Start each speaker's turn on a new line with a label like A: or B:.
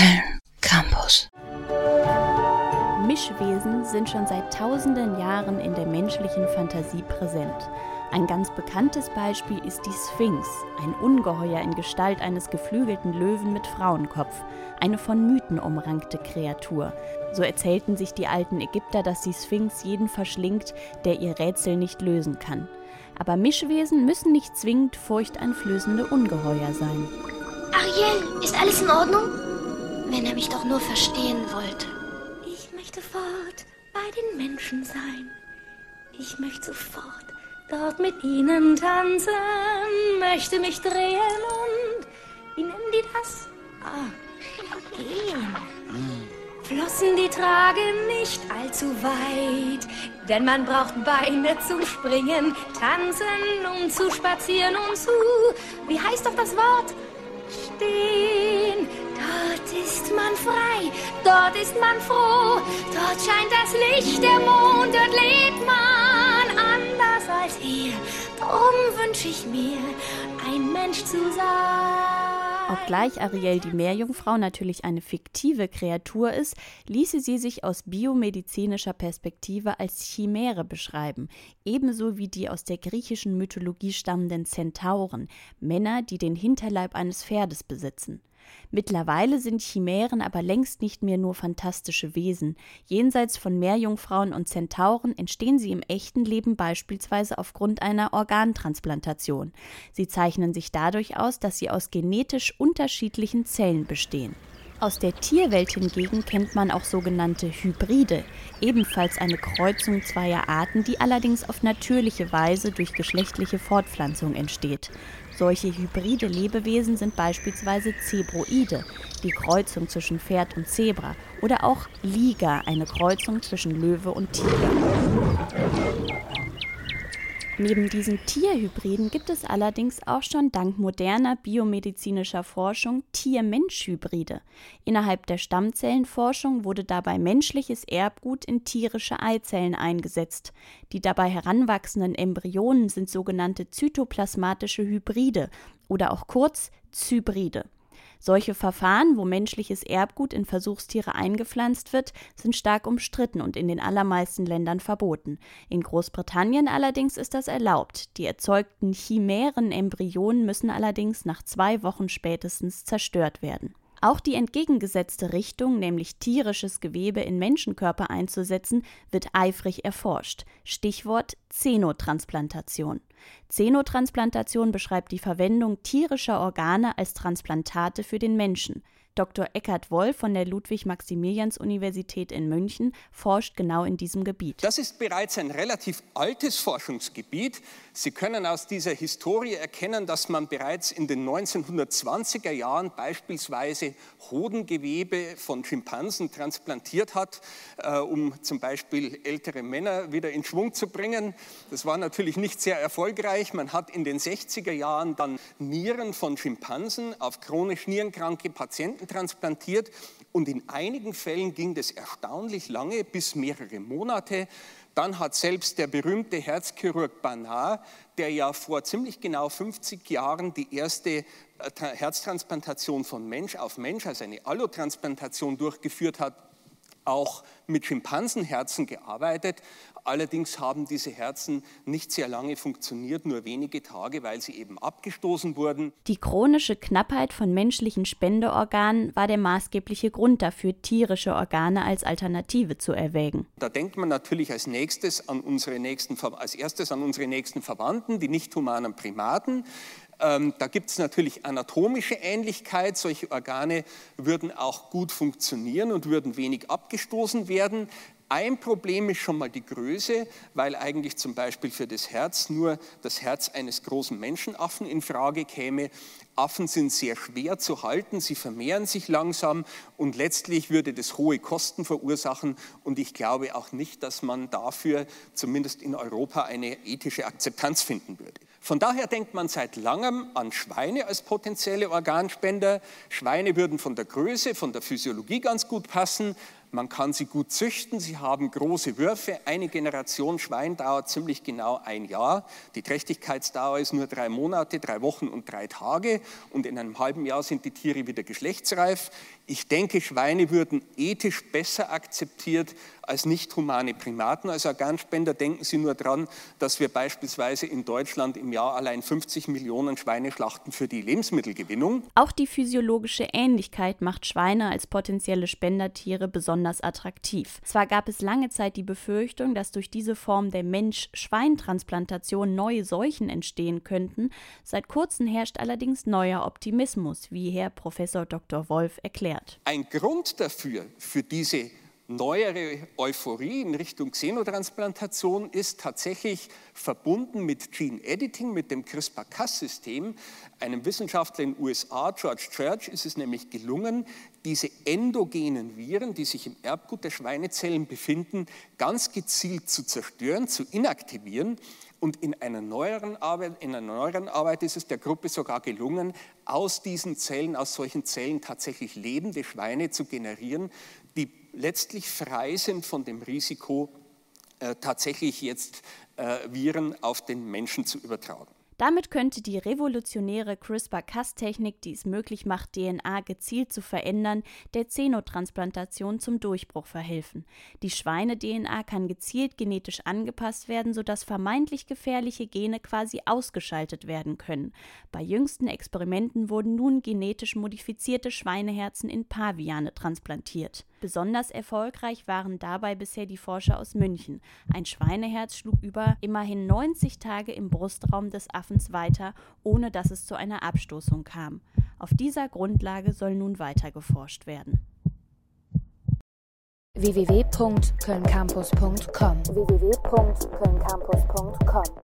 A: Film Campus.
B: Mischwesen sind schon seit tausenden Jahren in der menschlichen Fantasie präsent. Ein ganz bekanntes Beispiel ist die Sphinx, ein Ungeheuer in Gestalt eines geflügelten Löwen mit Frauenkopf, eine von Mythen umrankte Kreatur. So erzählten sich die alten Ägypter, dass die Sphinx jeden verschlingt, der ihr Rätsel nicht lösen kann. Aber Mischwesen müssen nicht zwingend furchteinflößende Ungeheuer sein.
C: Ariel, ist alles in Ordnung? Wenn er mich doch nur verstehen wollte.
D: Ich möchte fort bei den Menschen sein. Ich möchte sofort dort mit ihnen tanzen, möchte mich drehen und wie nennen die das? Ah, gehen. Flossen, die tragen nicht allzu weit, denn man braucht Beine zum Springen, tanzen, um zu spazieren und zu, wie heißt doch das Wort? Stehen. Dort ist man frei, dort ist man froh, dort scheint das Licht, der Mond, dort lebt man anders als hier. Drum wünsche ich mir, ein Mensch zu sein.
B: Obgleich Ariel die Meerjungfrau natürlich eine fiktive Kreatur ist, ließe sie sich aus biomedizinischer Perspektive als Chimäre beschreiben, ebenso wie die aus der griechischen Mythologie stammenden Zentauren, Männer, die den Hinterleib eines Pferdes besitzen. Mittlerweile sind Chimären aber längst nicht mehr nur fantastische Wesen. Jenseits von Meerjungfrauen und Zentauren entstehen sie im echten Leben beispielsweise aufgrund einer Organtransplantation. Sie zeichnen sich dadurch aus, dass sie aus genetisch unterschiedlichen Zellen bestehen. Aus der Tierwelt hingegen kennt man auch sogenannte Hybride, ebenfalls eine Kreuzung zweier Arten, die allerdings auf natürliche Weise durch geschlechtliche Fortpflanzung entsteht. Solche hybride Lebewesen sind beispielsweise Zebroide, die Kreuzung zwischen Pferd und Zebra, oder auch Liga, eine Kreuzung zwischen Löwe und Tiger. Neben diesen Tierhybriden gibt es allerdings auch schon dank moderner biomedizinischer Forschung Tier-Mensch-Hybride. Innerhalb der Stammzellenforschung wurde dabei menschliches Erbgut in tierische Eizellen eingesetzt. Die dabei heranwachsenden Embryonen sind sogenannte zytoplasmatische Hybride oder auch kurz Zybride. Solche Verfahren, wo menschliches Erbgut in Versuchstiere eingepflanzt wird, sind stark umstritten und in den allermeisten Ländern verboten. In Großbritannien allerdings ist das erlaubt. Die erzeugten chimären Embryonen müssen allerdings nach zwei Wochen spätestens zerstört werden. Auch die entgegengesetzte Richtung, nämlich tierisches Gewebe in Menschenkörper einzusetzen, wird eifrig erforscht. Stichwort Xenotransplantation. Xenotransplantation beschreibt die Verwendung tierischer Organe als Transplantate für den Menschen. Dr. Eckhard Woll von der Ludwig-Maximilians-Universität in München forscht genau in diesem Gebiet.
E: Das ist bereits ein relativ altes Forschungsgebiet. Sie können aus dieser Historie erkennen, dass man bereits in den 1920er Jahren beispielsweise Hodengewebe von Schimpansen transplantiert hat, äh, um zum Beispiel ältere Männer wieder in Schwung zu bringen. Das war natürlich nicht sehr erfolgreich. Man hat in den 60er Jahren dann Nieren von Schimpansen auf chronisch nierenkranke Patienten transplantiert und in einigen Fällen ging das erstaunlich lange, bis mehrere Monate. Dann hat selbst der berühmte Herzchirurg Banard, der ja vor ziemlich genau 50 Jahren die erste äh, Herztransplantation von Mensch auf Mensch, also eine Allotransplantation durchgeführt hat, auch mit Schimpansenherzen gearbeitet. Allerdings haben diese Herzen nicht sehr lange funktioniert, nur wenige Tage, weil sie eben abgestoßen wurden.
B: Die chronische Knappheit von menschlichen Spendeorganen war der maßgebliche Grund dafür, tierische Organe als Alternative zu erwägen.
E: Da denkt man natürlich als nächstes an unsere nächsten, als erstes an unsere nächsten Verwandten, die nicht humanen Primaten. Ähm, da gibt es natürlich anatomische Ähnlichkeit. Solche Organe würden auch gut funktionieren und würden wenig abgestoßen werden. Ein Problem ist schon mal die Größe, weil eigentlich zum Beispiel für das Herz nur das Herz eines großen Menschenaffen in Frage käme. Affen sind sehr schwer zu halten, sie vermehren sich langsam und letztlich würde das hohe Kosten verursachen. Und ich glaube auch nicht, dass man dafür zumindest in Europa eine ethische Akzeptanz finden würde. Von daher denkt man seit langem an Schweine als potenzielle Organspender. Schweine würden von der Größe, von der Physiologie ganz gut passen. Man kann sie gut züchten, sie haben große Würfe. Eine Generation Schwein dauert ziemlich genau ein Jahr. Die Trächtigkeitsdauer ist nur drei Monate, drei Wochen und drei Tage. Und in einem halben Jahr sind die Tiere wieder geschlechtsreif. Ich denke, Schweine würden ethisch besser akzeptiert als nicht humane Primaten. Als Organspender denken Sie nur daran, dass wir beispielsweise in Deutschland im Jahr allein 50 Millionen Schweine schlachten für die Lebensmittelgewinnung.
B: Auch die physiologische Ähnlichkeit macht Schweine als potenzielle Spendertiere besonders attraktiv. Zwar gab es lange Zeit die Befürchtung, dass durch diese Form der Mensch-Schwein-Transplantation neue Seuchen entstehen könnten. Seit kurzem herrscht allerdings neuer Optimismus, wie Herr Professor Dr. Wolf erklärt.
E: Ein Grund dafür, für diese neuere Euphorie in Richtung Xenotransplantation ist tatsächlich verbunden mit Gene Editing, mit dem CRISPR-Cas-System. Einem Wissenschaftler in den USA, George Church, ist es nämlich gelungen, diese endogenen Viren, die sich im Erbgut der Schweinezellen befinden, ganz gezielt zu zerstören, zu inaktivieren. Und in einer, neueren Arbeit, in einer neueren Arbeit ist es der Gruppe sogar gelungen, aus diesen Zellen, aus solchen Zellen tatsächlich lebende Schweine zu generieren, die letztlich frei sind von dem Risiko, äh, tatsächlich jetzt äh, Viren auf den Menschen zu übertragen.
B: Damit könnte die revolutionäre CRISPR-Cas-Technik, die es möglich macht, DNA gezielt zu verändern, der Xenotransplantation zum Durchbruch verhelfen. Die Schweine-DNA kann gezielt genetisch angepasst werden, sodass vermeintlich gefährliche Gene quasi ausgeschaltet werden können. Bei jüngsten Experimenten wurden nun genetisch modifizierte Schweineherzen in Paviane transplantiert. Besonders erfolgreich waren dabei bisher die Forscher aus München. Ein Schweineherz schlug über immerhin 90 Tage im Brustraum des Affens weiter, ohne dass es zu einer Abstoßung kam. Auf dieser Grundlage soll nun weiter geforscht werden.
A: www.kölncampus.com www